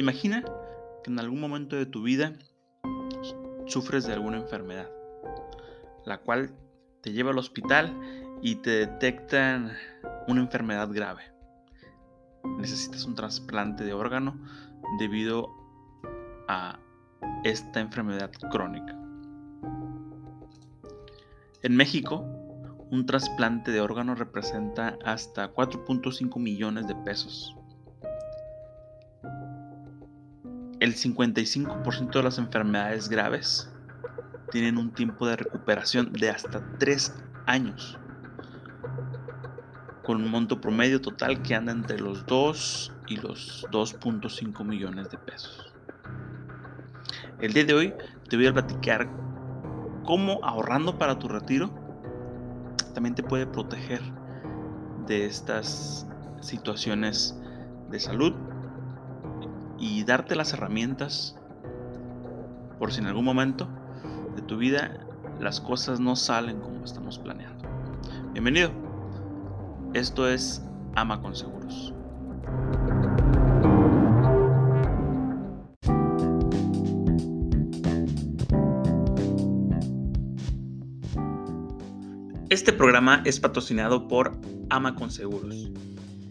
Imagina que en algún momento de tu vida sufres de alguna enfermedad, la cual te lleva al hospital y te detectan una enfermedad grave. Necesitas un trasplante de órgano debido a esta enfermedad crónica. En México, un trasplante de órgano representa hasta 4.5 millones de pesos. El 55% de las enfermedades graves tienen un tiempo de recuperación de hasta 3 años, con un monto promedio total que anda entre los 2 y los 2.5 millones de pesos. El día de hoy te voy a platicar cómo ahorrando para tu retiro también te puede proteger de estas situaciones de salud y darte las herramientas por si en algún momento de tu vida las cosas no salen como estamos planeando. Bienvenido. Esto es Ama con Seguros. Este programa es patrocinado por Ama con Seguros.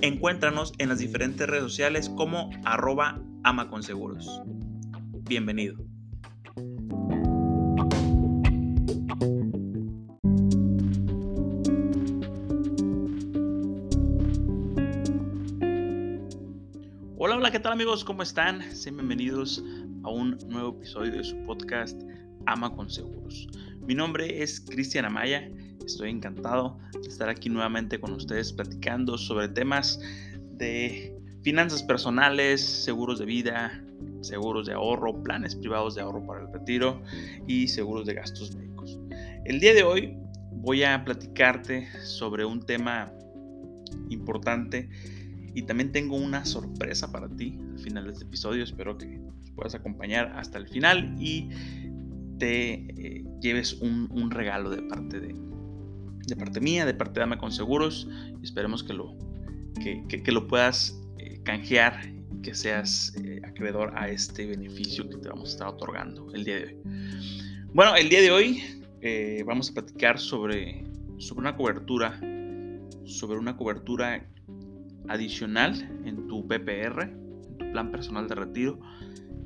Encuéntranos en las diferentes redes sociales como arroba amaconseguros. Bienvenido. Hola, hola, ¿qué tal amigos? ¿Cómo están? Sean bienvenidos a un nuevo episodio de su podcast Ama con Seguros. Mi nombre es Cristian Amaya Estoy encantado de estar aquí nuevamente con ustedes platicando sobre temas de finanzas personales, seguros de vida, seguros de ahorro, planes privados de ahorro para el retiro y seguros de gastos médicos. El día de hoy voy a platicarte sobre un tema importante y también tengo una sorpresa para ti al final de este episodio. Espero que puedas acompañar hasta el final y te eh, lleves un regalo de parte de, parte mía, de parte de Ama con Seguros. Esperemos que lo, que, lo puedas eh, canjear que seas eh, acreedor a este beneficio que te vamos a estar otorgando el día de hoy. Bueno, el día de hoy eh, vamos a platicar sobre, sobre una cobertura, sobre una cobertura adicional en tu PPR, en tu plan personal de retiro,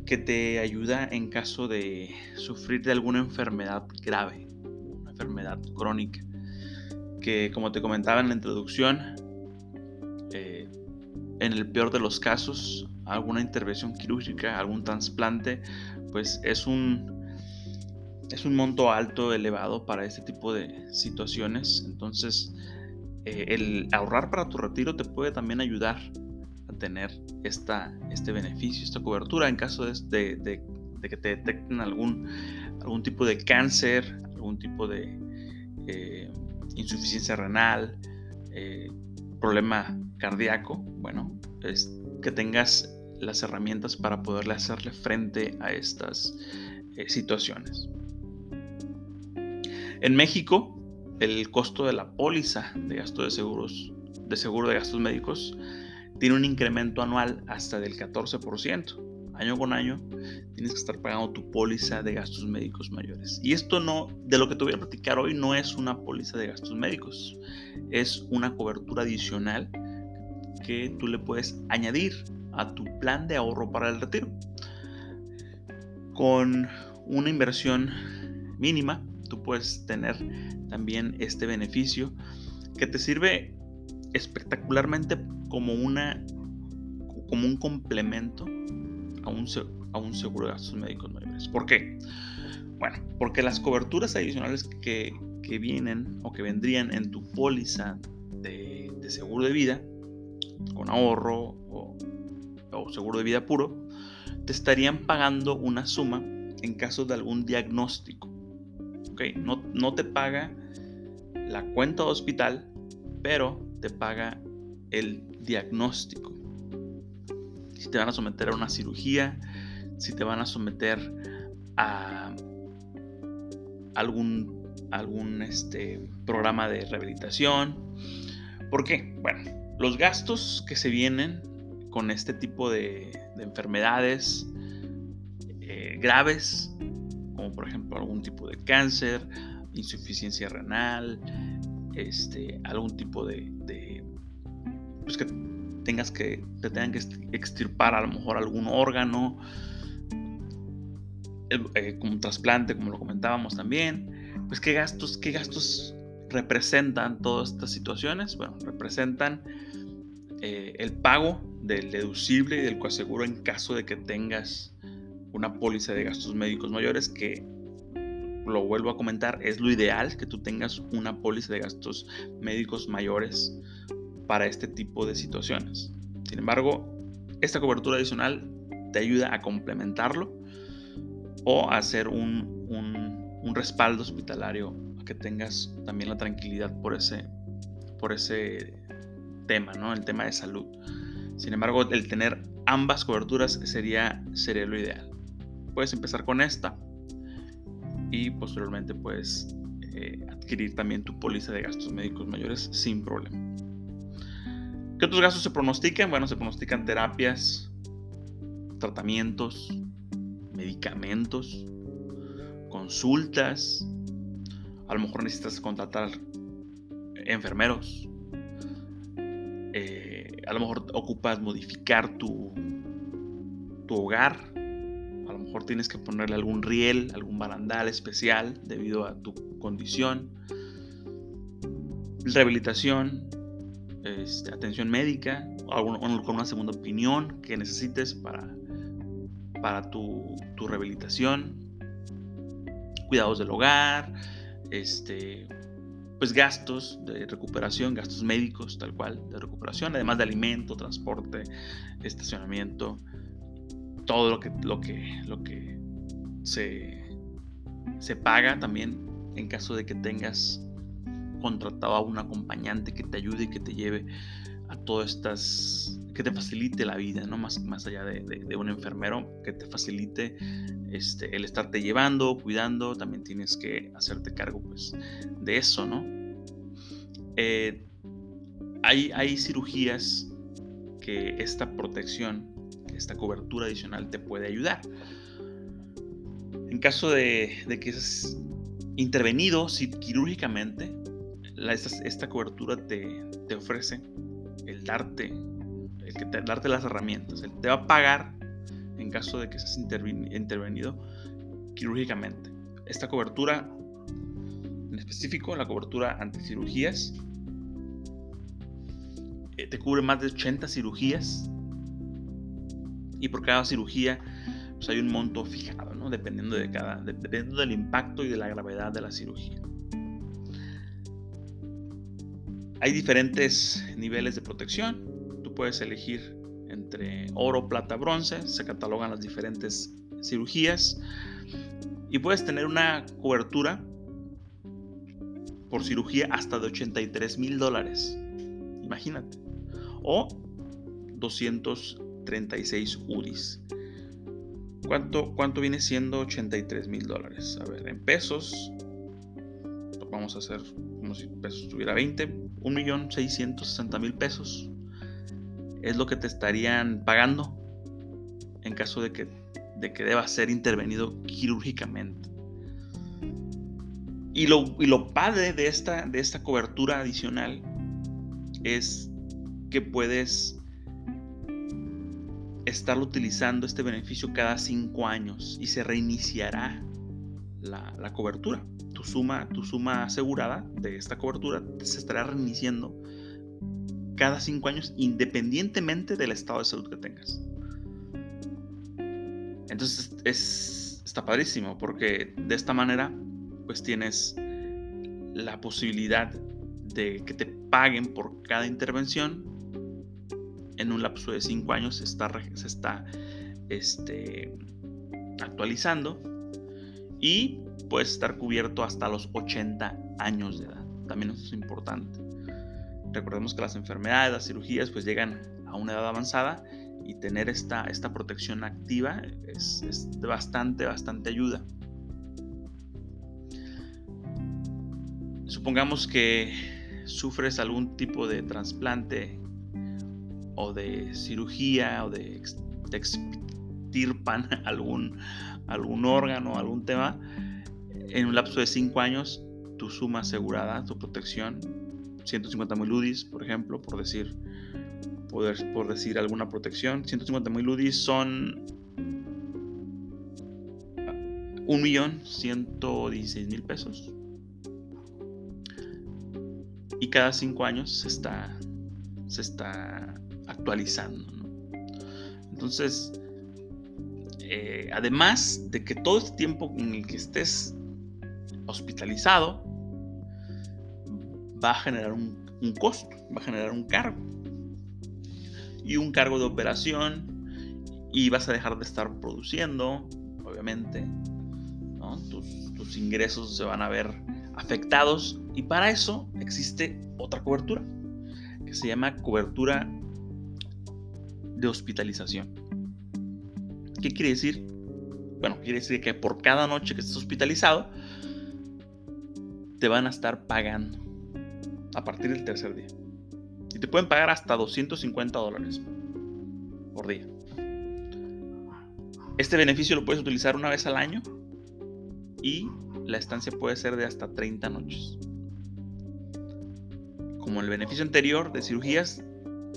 que te ayuda en caso de sufrir de alguna enfermedad grave, una enfermedad crónica que como te comentaba en la introducción, eh, en el peor de los casos, alguna intervención quirúrgica, algún trasplante, pues es un, es un monto alto, elevado para este tipo de situaciones. Entonces, eh, el ahorrar para tu retiro te puede también ayudar a tener esta, este beneficio, esta cobertura en caso de, que te detecten algún, algún tipo de cáncer, algún tipo de... Eh, insuficiencia renal, eh, problema cardíaco, bueno, que tengas las herramientas para poderle hacerle frente a estas eh, situaciones. En México, el costo de la póliza de gasto de seguros, de seguro de gastos médicos, tiene un incremento anual hasta del 14% año con año tienes que estar pagando tu póliza de gastos médicos mayores. Y esto no, de lo que te voy a platicar hoy, no es una póliza de gastos médicos, es una cobertura adicional que tú le puedes añadir a tu plan de ahorro para el retiro. Con una inversión mínima, tú puedes tener también este beneficio que te sirve espectacularmente como una como un complemento a un, a un seguro de gastos médicos mayores. ¿Por qué? Bueno, porque las coberturas adicionales que, que vienen o que vendrían en tu póliza de, de seguro de vida, con ahorro o, o, seguro de vida puro, te estarían pagando una suma en caso de algún diagnóstico. No, no te paga la cuenta de hospital, pero te paga el diagnóstico. Si te van a someter a una cirugía, si te van a someter a algún, algún este, programa de rehabilitación. ¿Por qué? Bueno, los gastos que se vienen con este tipo de, enfermedades eh, graves, como por ejemplo algún tipo de cáncer, insuficiencia renal, este, algún tipo de, de pues que tengas que te tengan que extirpar a lo mejor algún órgano eh, como un trasplante como lo comentábamos también pues qué gastos qué gastos representan todas estas situaciones. Bueno representan eh, el pago del deducible y del coaseguro en caso de que tengas una póliza de gastos médicos mayores que lo vuelvo a comentar, es lo ideal que tú tengas una póliza de gastos médicos mayores para este tipo de situaciones. Sin embargo, esta cobertura adicional te ayuda a complementarlo o a hacer un, un, respaldo hospitalario, a que tengas también la tranquilidad por ese, por ese tema, ¿no? el tema de salud. Sin embargo, el tener ambas coberturas sería, sería lo ideal. Puedes empezar con esta y posteriormente puedes eh, adquirir también tu póliza de gastos médicos mayores sin problema. ¿Qué otros gastos se pronostican? Bueno, se pronostican terapias, tratamientos, medicamentos, consultas. A lo mejor necesitas contratar enfermeros. Eh, a lo mejor ocupas modificar tu, tu hogar. A lo mejor tienes que ponerle algún riel, algún barandal especial debido a tu condición. Rehabilitación, este, atención médica, o con una segunda opinión que necesites para, para tu, rehabilitación, cuidados del hogar, este, pues gastos de recuperación, gastos médicos tal cual, de recuperación, además de alimento, transporte, estacionamiento, todo lo que, lo que, lo que se, se paga también en caso de que tengas contratado a un acompañante que te ayude y que te lleve a todas estas, que te facilite la vida, ¿no? Más, más allá de, un enfermero, que te facilite este, el estarte llevando, cuidando, también tienes que hacerte cargo pues de eso, ¿no? Eh, hay, hay cirugías que esta protección, esta cobertura adicional te puede ayudar. En caso de, de que es intervenido quirúrgicamente, esta, cobertura te, ofrece el darte, el que te, darte las herramientas. Él te va a pagar en caso de que seas intervenido quirúrgicamente. Esta cobertura, en específico, la cobertura anticirugías, eh, te cubre más de 80 cirugías y por cada cirugía pues hay un monto fijado, ¿no? dependiendo, de cada, dependiendo del impacto y de la gravedad de la cirugía. Hay diferentes niveles de protección. Tú puedes elegir entre oro, plata, bronce. Se catalogan las diferentes cirugías. Y puedes tener una cobertura por cirugía hasta de 83 mil dólares. Imagínate. O 236 UDIs. ¿Cuánto, ¿Cuánto viene siendo 83 mil dólares? A ver, en pesos vamos a hacer como si pesos tuviera 20, 1.660.000 pesos es lo que te estarían pagando en caso de que, de que debas ser intervenido quirúrgicamente. Y lo, y lo padre de esta, de esta cobertura adicional es que puedes estar utilizando este beneficio cada 5 años y se reiniciará la, la cobertura tu suma, tu suma asegurada de esta cobertura se estará reiniciando cada cinco años independientemente del estado de salud que tengas. Entonces es, está padrísimo porque de esta manera pues tienes la posibilidad de que te paguen por cada intervención en un lapso de 5 años se está, se está este, actualizando y puedes estar cubierto hasta los 80 años de edad. También eso es importante. Recordemos que las enfermedades, las cirugías, pues llegan a una edad avanzada y tener esta, esta protección activa es, es bastante, bastante ayuda. Supongamos que sufres algún tipo de trasplante o de cirugía o de, te extirpan algún, algún órgano, algún tema, en un lapso de 5 años, tu suma asegurada, tu protección, 150 mil UDIs, por ejemplo, por decir, por, por decir alguna protección, 150 mil UDIs son 1.116.000 pesos. Y cada 5 años se está, se está actualizando. Entonces, eh, además de que todo este tiempo en el que estés hospitalizado, va a generar un, costo, va a generar un cargo. Y un cargo de operación y vas a dejar de estar produciendo, obviamente. Tus, tus ingresos se van a ver afectados y para eso existe otra cobertura que se llama cobertura de hospitalización. ¿Qué quiere decir? Bueno, quiere decir que por cada noche que estés hospitalizado, te van a estar pagando a partir del tercer día. Y te pueden pagar hasta 250 dólares por día. Este beneficio lo puedes utilizar una vez al año y la estancia puede ser de hasta 30 noches. Como el beneficio anterior de cirugías,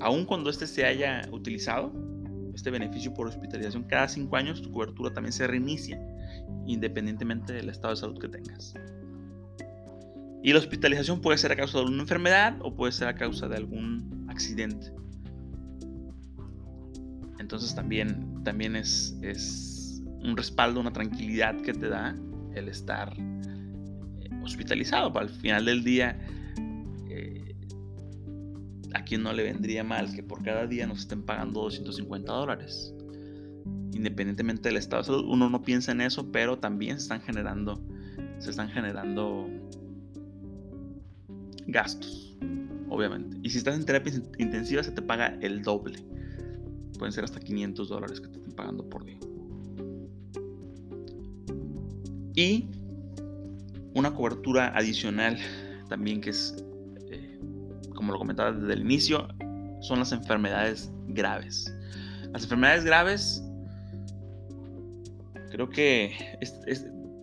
aun cuando este se haya utilizado, este beneficio por hospitalización cada 5 años, tu cobertura también se reinicia, independientemente del estado de salud que tengas. Y la hospitalización puede ser a causa de una enfermedad o puede ser a causa de algún accidente. Entonces también, también es, es un respaldo, una tranquilidad que te da el estar eh, hospitalizado. Para el final del día, ¿a quién no le vendría mal que por cada día nos estén pagando 250 dólares? Independientemente del estado de salud, uno no piensa en eso, pero también se están generando, se están generando gastos, obviamente. Y si estás en terapia intensiva, se te paga el doble. Pueden ser hasta 500 dólares que te estén pagando por día. Y una cobertura adicional también que es como lo comentaba desde el inicio, son las enfermedades graves. Las enfermedades graves, creo que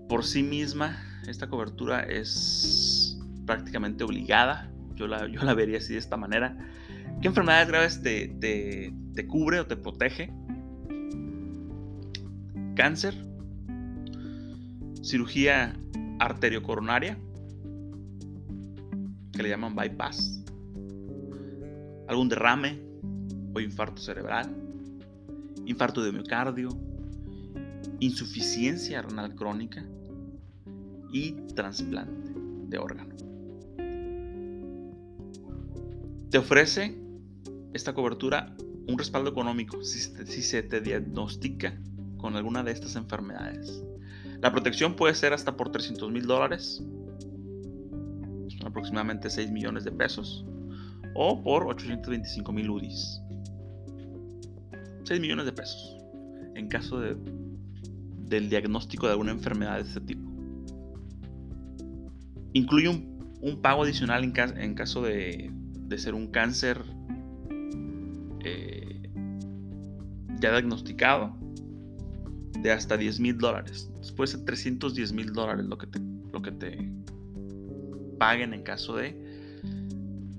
por sí misma, esta cobertura es prácticamente obligada. Yo la, yo la vería así de esta manera. ¿Qué enfermedades graves te, te cubre o te protege? Cáncer, cirugía arteriocoronaria, que le llaman bypass, algún derrame o infarto cerebral, infarto de miocardio, insuficiencia renal crónica y trasplante de órgano. Te ofrece esta cobertura un respaldo económico si, se te diagnostica con alguna de estas enfermedades. La protección puede ser hasta por 300 mil dólares, aproximadamente 6 millones de pesos o por 825 mil UDIs. 6 millones de pesos en caso de, del diagnóstico de alguna enfermedad de este tipo. Incluye un, pago adicional en, en caso de, de, ser un cáncer eh, ya diagnosticado de hasta 10 mil dólares. Puede ser 310 mil dólares lo que te, lo que te paguen en caso de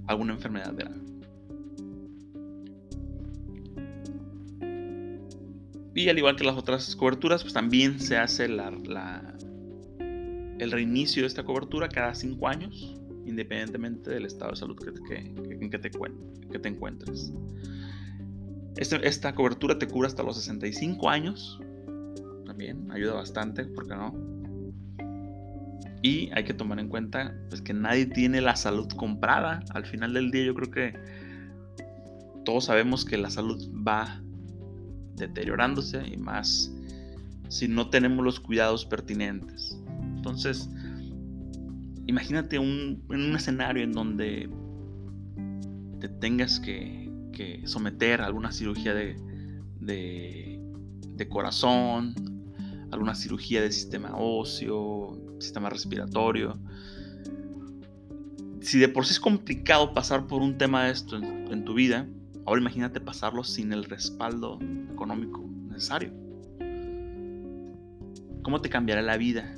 alguna enfermedad grave. Y al igual que las otras coberturas, pues también se hace la, el reinicio de esta cobertura cada cinco años, independientemente del estado de salud que, en que te, que te encuentres. Este, esta cobertura te cubre hasta los 65 años. También ayuda bastante, ¿por qué no? Y hay que tomar en cuenta pues, que nadie tiene la salud comprada. Al final del día yo creo que todos sabemos que la salud va deteriorándose y más si no tenemos los cuidados pertinentes. Entonces, imagínate un, en un escenario en donde te tengas que, someter a alguna cirugía de, de, corazón, alguna cirugía de sistema óseo, sistema respiratorio. Si de por sí es complicado pasar por un tema de esto en tu vida, ahora imagínate pasarlo sin el respaldo económico necesario. ¿Cómo te cambiará la vida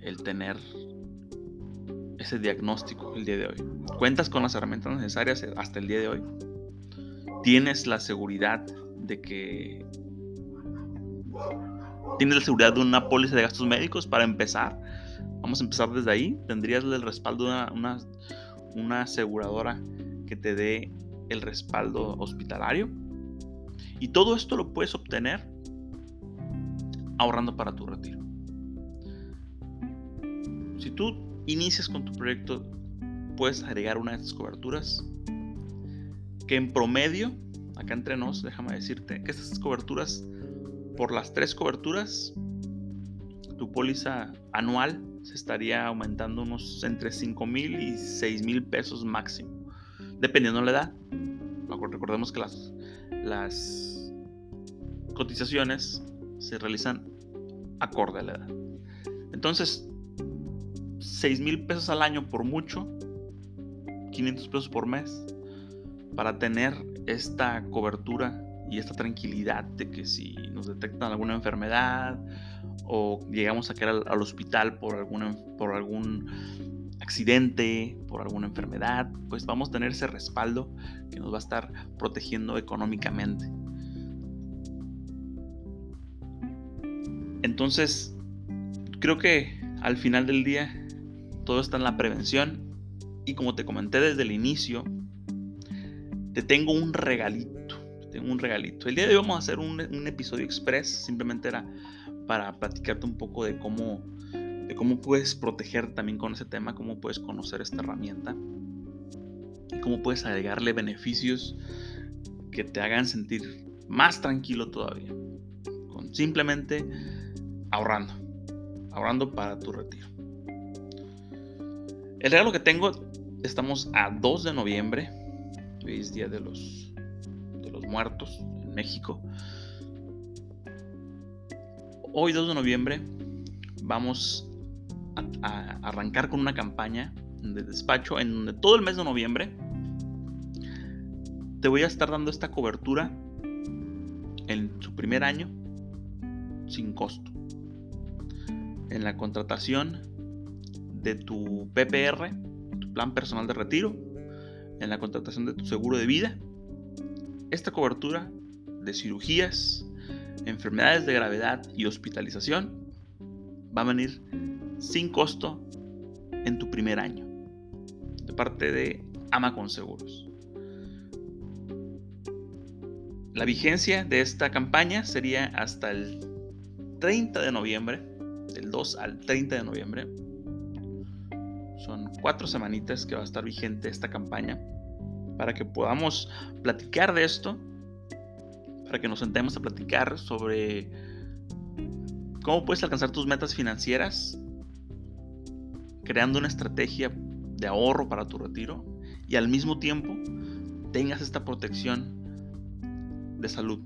el tener ese diagnóstico el día de hoy? ¿Cuentas con las herramientas necesarias hasta el día de hoy? ¿Tienes la seguridad de que... ¿Tienes la seguridad de una póliza de gastos médicos para empezar? Vamos a empezar desde ahí. ¿Tendrías el respaldo de una, una aseguradora que te dé el respaldo hospitalario? Y todo esto lo puedes obtener ahorrando para tu retiro. Si tú inicias con tu proyecto, puedes agregar una de estas coberturas que en promedio, acá entre nos, déjame decirte que estas coberturas, por las tres coberturas, tu póliza anual se estaría aumentando unos entre 5 mil y 6 mil pesos máximo, dependiendo de la edad. Recordemos que las, las cotizaciones se realizan acorde a la edad. Entonces, 6 mil pesos al año por mucho, 500 pesos por mes, para tener esta cobertura y esta tranquilidad de que si nos detectan alguna enfermedad o llegamos a caer al, hospital por, alguna, por algún accidente, por alguna enfermedad, pues vamos a tener ese respaldo que nos va a estar protegiendo económicamente. Entonces, creo que al final del día todo está en la prevención. Y como te comenté desde el inicio, te tengo un regalito. tengo un regalito. El día de hoy vamos a hacer un, episodio express. Simplemente era para platicarte un poco de cómo, de cómo puedes proteger también con ese tema, cómo puedes conocer esta herramienta y cómo puedes agregarle beneficios que te hagan sentir más tranquilo todavía. Con simplemente ahorrando. Ahorrando para tu retiro. El regalo que tengo, estamos a 2 de noviembre, hoy es Día de los, de los Muertos en México. Hoy 2 de noviembre vamos a, arrancar con una campaña de despacho en donde todo el mes de noviembre te voy a estar dando esta cobertura en su primer año sin costo. En la contratación de tu PPR, tu plan personal de retiro, en la contratación de tu seguro de vida. Esta cobertura de cirugías, enfermedades de gravedad y hospitalización va a venir sin costo en tu primer año, de parte de Ama con Seguros. La vigencia de esta campaña sería hasta el 30 de noviembre, del 2 al 30 de noviembre son cuatro semanitas que va a estar vigente esta campaña para que podamos platicar de esto, para que nos sentemos a platicar sobre cómo puedes alcanzar tus metas financieras, creando una estrategia de ahorro para tu retiro y al mismo tiempo tengas esta protección de salud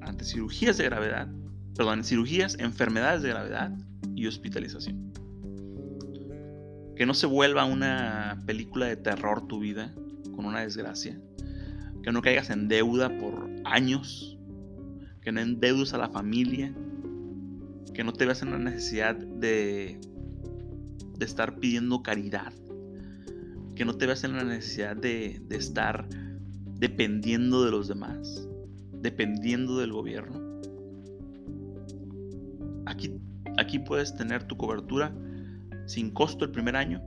ante cirugías de gravedad, perdón, cirugías, enfermedades de gravedad y hospitalización. Que no se vuelva una película de terror tu vida con una desgracia. Que no caigas en deuda por años. Que no endeudes a la familia. Que no te veas en la necesidad de, de estar pidiendo caridad. Que no te veas en la necesidad de, de estar dependiendo de los demás. Dependiendo del gobierno. Aquí, aquí puedes tener tu cobertura sin costo el primer año,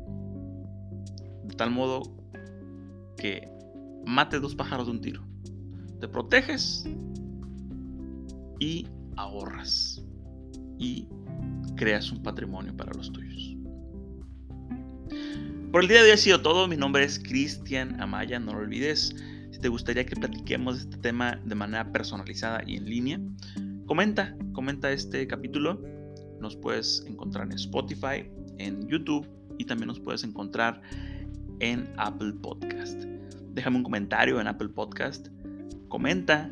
de tal modo que mate dos pájaros de un tiro. Te proteges y ahorras y creas un patrimonio para los tuyos. Por el día de hoy ha sido todo. Mi nombre es Cristian Amaya, no lo olvides. Si te gustaría que platiquemos este tema de manera personalizada y en línea, comenta, comenta este capítulo. Nos puedes encontrar en Spotify, en YouTube y también nos puedes encontrar en Apple Podcast. Déjame un comentario en Apple Podcast, comenta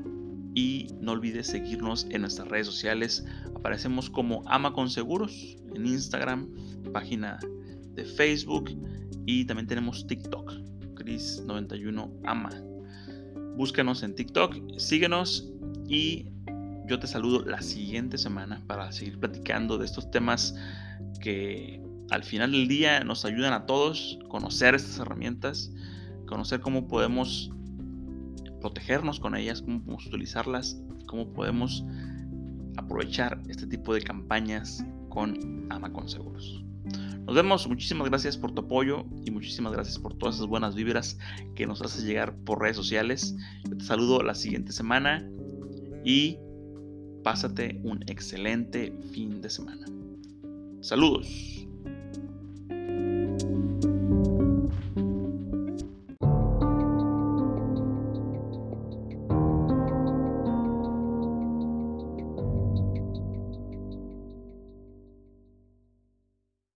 y no olvides seguirnos en nuestras redes sociales. Aparecemos como Ama con Seguros en Instagram, página de Facebook y también tenemos TikTok, Chris91Ama. Búscanos en TikTok, síguenos y yo te saludo la siguiente semana para seguir platicando de estos temas que al final del día nos ayudan a todos conocer estas herramientas, conocer cómo podemos protegernos con ellas, cómo podemos utilizarlas, cómo podemos aprovechar este tipo de campañas con Ama con Seguros. Nos vemos, muchísimas gracias por tu apoyo y muchísimas gracias por todas esas buenas vibras que nos haces llegar por redes sociales. Yo te saludo la siguiente semana y pásate un excelente fin de semana. Saludos.